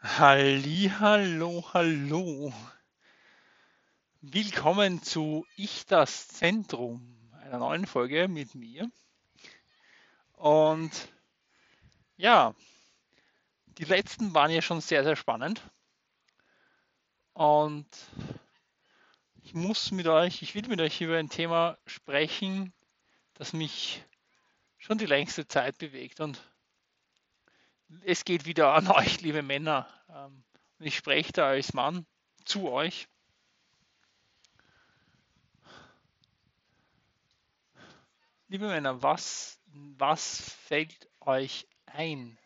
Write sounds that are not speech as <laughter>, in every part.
Halli, hallo, hallo. Willkommen zu Ich das Zentrum, einer neuen Folge mit mir. Und ja, die letzten waren ja schon sehr, sehr spannend. Und ich muss mit euch, ich will mit euch über ein Thema sprechen, das mich schon die längste Zeit bewegt. Und es geht wieder an <laughs> euch, liebe Männer. Ähm, ich spreche da als Mann zu euch. Liebe Männer, was, was fällt euch ein?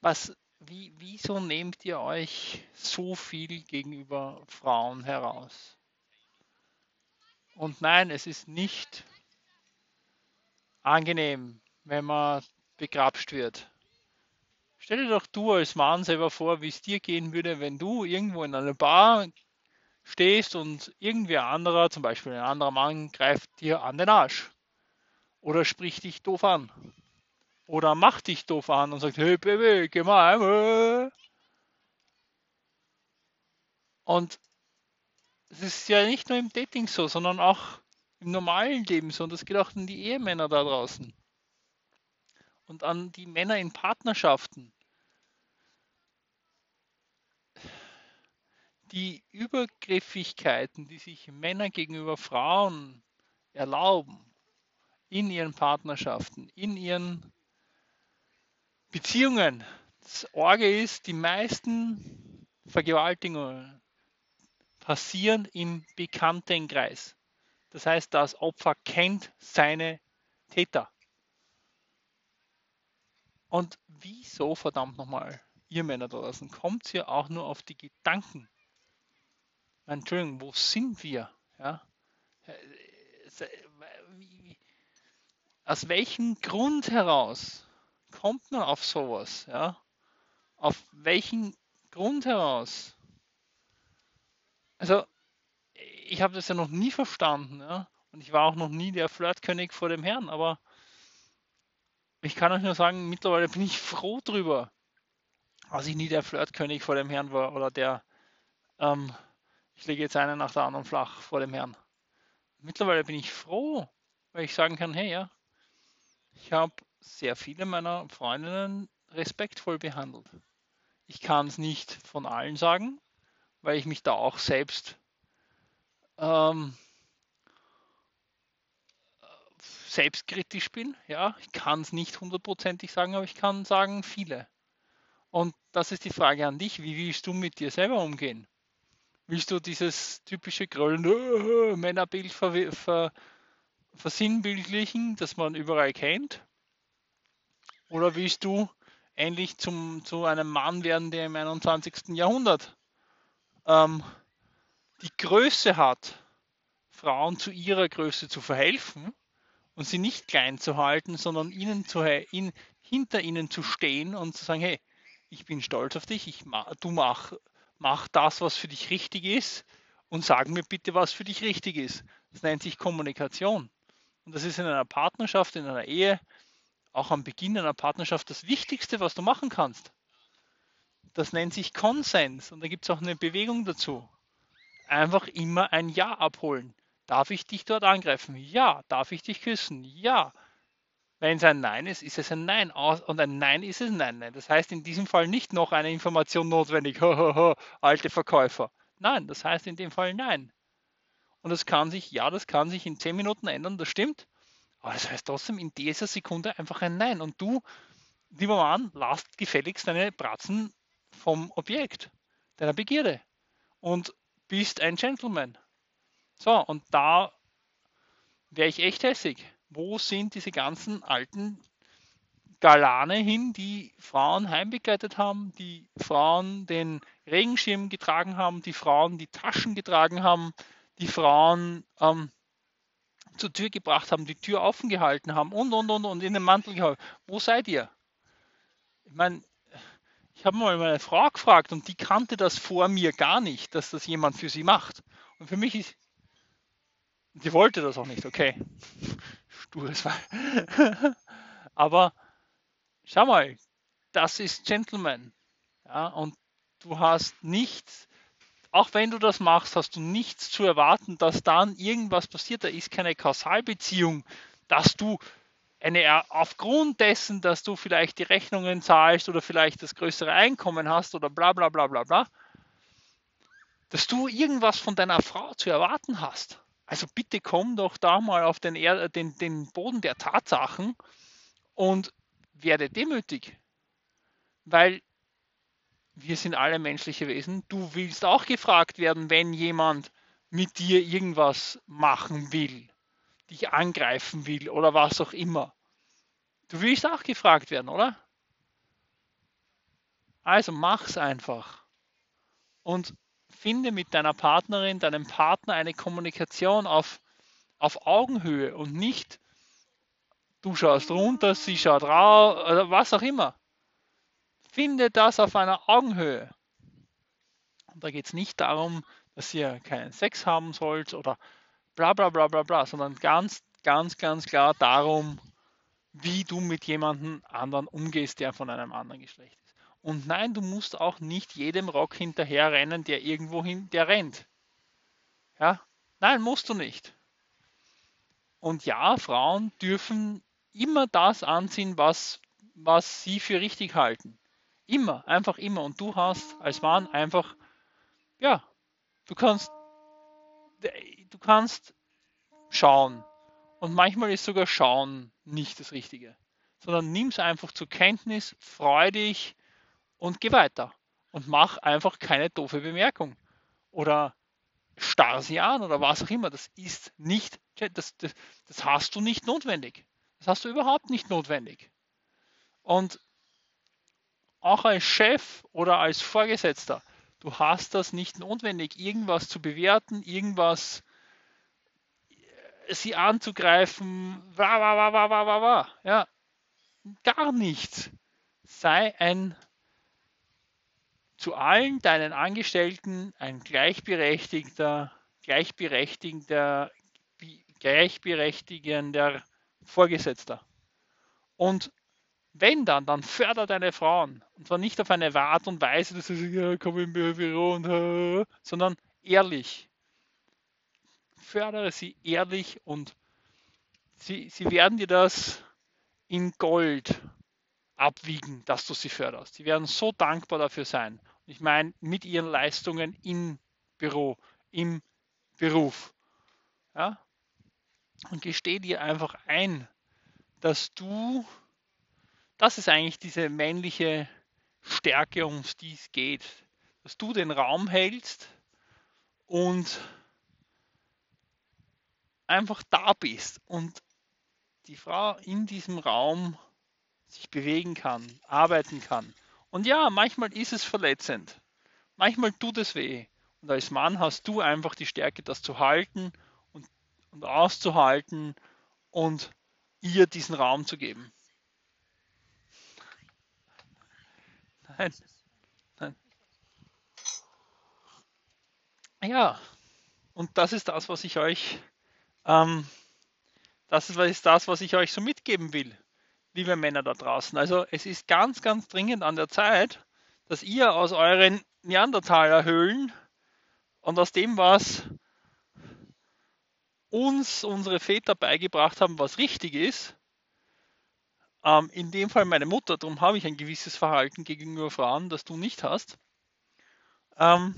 Was, wie, wieso nehmt ihr euch so viel gegenüber Frauen heraus? Und nein, es ist nicht angenehm, wenn man begrapscht wird. Stell dir doch du als Mann selber vor, wie es dir gehen würde, wenn du irgendwo in einer Bar stehst und irgendwer anderer, zum Beispiel ein anderer Mann, greift dir an den Arsch. Oder spricht dich doof an. Oder macht dich doof an und sagt, hey Baby, geh mal heim. Und es ist ja nicht nur im Dating so, sondern auch im normalen Leben so. Und das geht auch an die Ehemänner da draußen und an die Männer in Partnerschaften. Die Übergriffigkeiten, die sich Männer gegenüber Frauen erlauben, in ihren Partnerschaften, in ihren Beziehungen. Das Orge ist, die meisten Vergewaltigungen passieren im Bekanntenkreis. Das heißt, das Opfer kennt seine Täter. Und wieso, verdammt nochmal, ihr Männer da draußen, kommt ihr auch nur auf die Gedanken? Entschuldigung, wo sind wir? Ja? Aus welchem Grund heraus kommt man auf sowas? Ja? Auf welchen Grund heraus? Also, ich habe das ja noch nie verstanden. Ja? Und ich war auch noch nie der Flirtkönig vor dem Herrn, aber ich kann euch nur sagen, mittlerweile bin ich froh drüber, dass ich nie der Flirtkönig vor dem Herrn war oder der, ähm, ich lege jetzt einen nach der anderen flach vor dem Herrn. Mittlerweile bin ich froh, weil ich sagen kann, hey ja, ich habe sehr viele meiner Freundinnen respektvoll behandelt. Ich kann es nicht von allen sagen, weil ich mich da auch selbst ähm, selbstkritisch bin. Ja, ich kann es nicht hundertprozentig sagen, aber ich kann sagen viele. Und das ist die Frage an dich. Wie willst du mit dir selber umgehen? Willst du dieses typische Gröllen, äh, Männerbild ver, ver, versinnbildlichen, das man überall kennt? Oder willst du endlich zum, zu einem Mann werden, der im 21. Jahrhundert ähm, die Größe hat, Frauen zu ihrer Größe zu verhelfen und sie nicht klein zu halten, sondern ihnen zu, in, hinter ihnen zu stehen und zu sagen, hey, ich bin stolz auf dich, ich, du mach, mach das, was für dich richtig ist und sag mir bitte, was für dich richtig ist. Das nennt sich Kommunikation. Und das ist in einer Partnerschaft, in einer Ehe, auch am Beginn einer Partnerschaft das Wichtigste, was du machen kannst. Das nennt sich Konsens und da gibt es auch eine Bewegung dazu. Einfach immer ein Ja abholen. Darf ich dich dort angreifen? Ja. Darf ich dich küssen? Ja. Wenn es ein Nein ist, ist es ein Nein. Und ein Nein ist es ein Nein. Das heißt in diesem Fall nicht noch eine Information notwendig. <laughs> Alte Verkäufer. Nein, das heißt in dem Fall Nein. Und das kann sich, ja, das kann sich in 10 Minuten ändern, das stimmt. Aber das heißt trotzdem in dieser Sekunde einfach ein Nein. Und du, lieber Mann, lass gefälligst deine Bratzen vom Objekt, deiner Begierde. Und bist ein Gentleman. So, und da wäre ich echt hässig. Wo sind diese ganzen alten Galane hin, die Frauen heimbegleitet haben, die Frauen den Regenschirm getragen haben, die Frauen die Taschen getragen haben, die Frauen ähm, zur Tür gebracht haben, die Tür offen gehalten haben und, und, und, und in den Mantel gehalten. Wo seid ihr? Ich meine, ich habe mal meine Frau gefragt und die kannte das vor mir gar nicht, dass das jemand für sie macht. Und für mich ist, Sie wollte das auch nicht, okay. Stures Fall. <laughs> Aber schau mal, das ist Gentleman. Ja, und du hast nichts, auch wenn du das machst, hast du nichts zu erwarten, dass dann irgendwas passiert. Da ist keine Kausalbeziehung, dass du eine, aufgrund dessen, dass du vielleicht die Rechnungen zahlst oder vielleicht das größere Einkommen hast oder bla bla bla bla bla, dass du irgendwas von deiner Frau zu erwarten hast. Also bitte komm doch da mal auf den, er den, den Boden der Tatsachen und werde demütig. Weil wir sind alle menschliche Wesen. Du willst auch gefragt werden, wenn jemand mit dir irgendwas machen will, dich angreifen will oder was auch immer. Du willst auch gefragt werden, oder? Also mach's einfach. Und finde mit deiner Partnerin, deinem Partner eine Kommunikation auf, auf Augenhöhe und nicht du schaust runter, sie schaut raus oder was auch immer. Finde das auf einer Augenhöhe. Und da geht es nicht darum, dass ihr keinen Sex haben sollt oder bla bla bla bla bla, sondern ganz, ganz, ganz klar darum, wie du mit jemandem anderen umgehst, der von einem anderen Geschlecht ist. Und nein, du musst auch nicht jedem Rock hinterher rennen, der irgendwo hin, der rennt. Ja? Nein, musst du nicht. Und ja, Frauen dürfen immer das anziehen, was, was sie für richtig halten. Immer, einfach immer. Und du hast als Mann einfach, ja, du kannst, du kannst schauen. Und manchmal ist sogar Schauen nicht das Richtige. Sondern nimm es einfach zur Kenntnis, freu dich und geh weiter. Und mach einfach keine doofe Bemerkung. Oder starr sie an oder was auch immer. Das ist nicht, das, das, das hast du nicht notwendig. Das hast du überhaupt nicht notwendig. Und auch als Chef oder als Vorgesetzter, du hast das nicht notwendig, irgendwas zu bewerten, irgendwas äh, sie anzugreifen, wa, wa, wa, wa, wa, wa, wa. Ja, gar nichts. Sei ein zu allen deinen Angestellten ein gleichberechtigter, gleichberechtigter, gleichberechtigender Vorgesetzter. Und wenn dann, dann förder deine Frauen. Und zwar nicht auf eine Art und Weise, dass sie sagen, ja, komm im Büro und, äh, sondern ehrlich. Fördere sie ehrlich und sie, sie werden dir das in Gold abwiegen, dass du sie förderst. Sie werden so dankbar dafür sein. Ich meine, mit ihren Leistungen im Büro, im Beruf. Ja? Und gesteh dir einfach ein, dass du, das ist eigentlich diese männliche Stärke, um die es geht, dass du den Raum hältst und einfach da bist und die Frau in diesem Raum sich bewegen kann, arbeiten kann. Und ja, manchmal ist es verletzend. Manchmal tut es weh. Und als Mann hast du einfach die Stärke, das zu halten und auszuhalten und ihr diesen Raum zu geben. Nein, nein. Ja, und das ist das, was ich euch, ähm, das ist das, was ich euch so mitgeben will, liebe Männer da draußen. Also es ist ganz, ganz dringend an der Zeit, dass ihr aus euren Neandertaler-Höhlen und aus dem, was uns unsere Väter beigebracht haben, was richtig ist. Ähm, in dem Fall meine Mutter, darum habe ich ein gewisses Verhalten gegenüber Frauen, das du nicht hast. Ähm,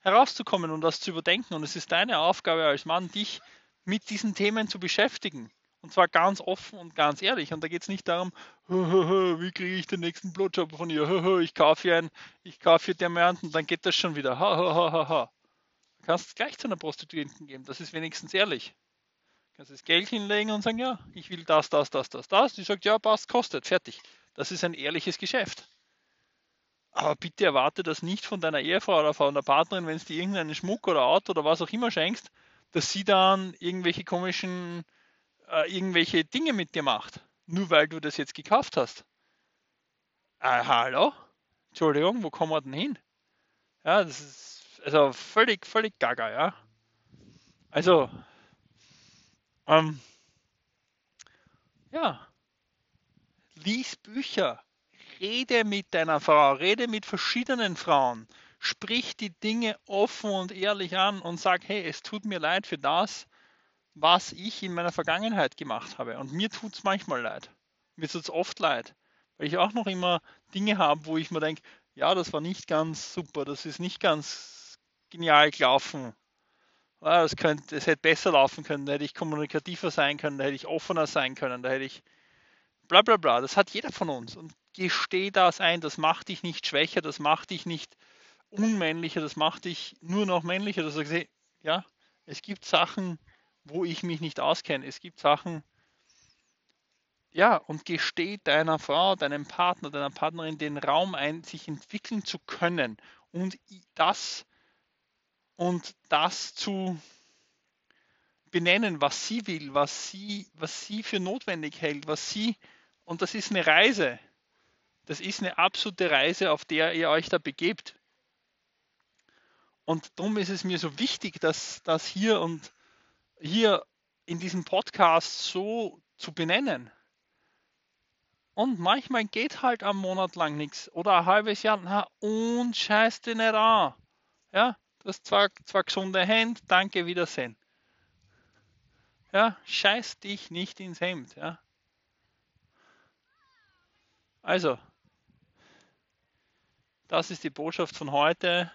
herauszukommen und das zu überdenken. Und es ist deine Aufgabe als Mann, dich mit diesen Themen zu beschäftigen. Und zwar ganz offen und ganz ehrlich. Und da geht es nicht darum, <laughs> wie kriege ich den nächsten Blowjob von ihr? <laughs> Ich kaufe hier ein, ich kaufe hier Diamanten, dann geht das schon wieder. <laughs> Ha kannst es gleich zu einer Prostituierten geben. Das ist wenigstens ehrlich. Du kannst das Geld hinlegen und sagen, ja, ich will das, das, das, das, das. Die sagt, ja, passt, kostet, fertig. Das ist ein ehrliches Geschäft. Aber bitte erwarte das nicht von deiner Ehefrau oder von der Partnerin, wenn es dir irgendeinen Schmuck oder Auto oder was auch immer schenkst, dass sie dann irgendwelche komischen, äh, irgendwelche Dinge mit dir macht. Nur weil du das jetzt gekauft hast. Äh, hallo? Entschuldigung, wo kommen wir denn hin? Ja, das ist also völlig, völlig gaga, ja. Also, ähm, ja, lies Bücher, rede mit deiner Frau, rede mit verschiedenen Frauen, sprich die Dinge offen und ehrlich an und sag, hey, es tut mir leid für das, was ich in meiner Vergangenheit gemacht habe. Und mir tut es manchmal leid. Mir tut es oft leid, weil ich auch noch immer Dinge habe, wo ich mir denke, ja, das war nicht ganz super, das ist nicht ganz genial gelaufen. Ja, das, das hätte besser laufen können, da hätte ich kommunikativer sein können, da hätte ich offener sein können, da hätte ich bla bla bla. Das hat jeder von uns. Und gesteh das ein, das macht dich nicht schwächer, das macht dich nicht unmännlicher, das macht dich nur noch männlicher. Dass du sagst, ja, es gibt Sachen, wo ich mich nicht auskenne. Es gibt Sachen, ja, und gesteh deiner Frau, deinem Partner, deiner Partnerin den Raum ein, sich entwickeln zu können und das und das zu benennen, was sie will, was sie, was sie für notwendig hält, was sie, und das ist eine Reise. Das ist eine absolute Reise, auf der ihr euch da begebt. Und darum ist es mir so wichtig, dass das hier und hier in diesem Podcast so zu benennen. Und manchmal geht halt am Monat lang nichts oder ein halbes Jahr na, und scheiß dich nicht an. Ja, du hast zwar, zwar gesunde Hände, danke, Wiedersehen. Ja, scheiß dich nicht ins Hemd. Ja. Also, das ist die Botschaft von heute.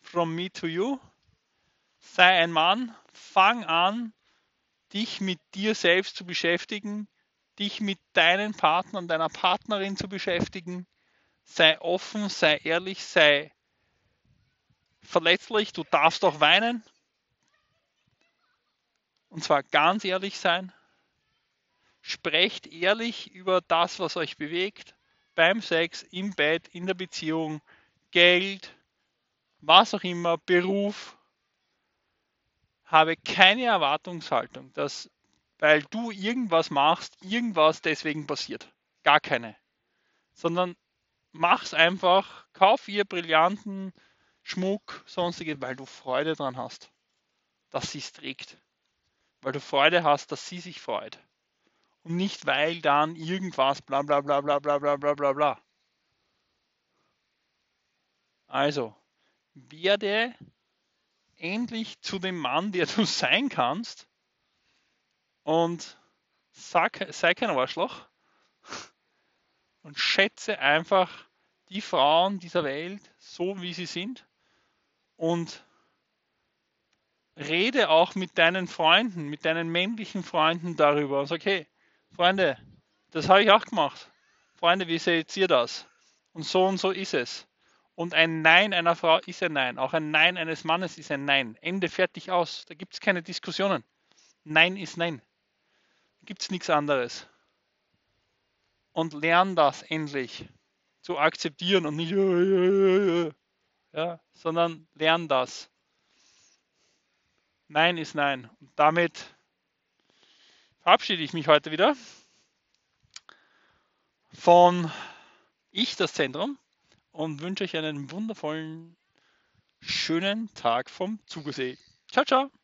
From me to you. Sei ein Mann, fang an, dich mit dir selbst zu beschäftigen, dich mit deinen Partnern, deiner Partnerin zu beschäftigen. Sei offen, sei ehrlich, sei verletzlich. Du darfst auch weinen. Und zwar ganz ehrlich sein. Sprecht ehrlich über das, was euch bewegt. Beim Sex, im Bett, in der Beziehung, Geld, was auch immer, Beruf. Habe keine Erwartungshaltung, dass weil du irgendwas machst, irgendwas deswegen passiert. Gar keine. Sondern mach's einfach, kauf ihr brillanten Schmuck, sonstige, weil du Freude dran hast, dass sie es trägt. Weil du Freude hast, dass sie sich freut. Und nicht, weil dann irgendwas bla bla bla bla bla bla bla bla bla. Also, werde endlich zu dem Mann, der du <laughs> sein kannst, und sag, sei kein Arschloch <laughs> und schätze einfach die Frauen dieser Welt so, wie sie sind und rede auch mit deinen Freunden, mit deinen männlichen Freunden darüber und sag, hey, Freunde, das habe ich auch gemacht. Freunde, wie seht ihr das? Und so und so ist es. Und ein Nein einer Frau ist ein Nein. Auch ein Nein eines Mannes ist ein Nein. Ende fertig aus. Da gibt es keine Diskussionen. Nein ist Nein gibt es nichts anderes. Und lern das endlich zu akzeptieren und nicht, ja, sondern lern das. Nein ist Nein. Und damit verabschiede ich mich heute wieder von Ich, das Zentrum, und wünsche euch einen wundervollen, schönen Tag vom Zugesee. Ciao, ciao.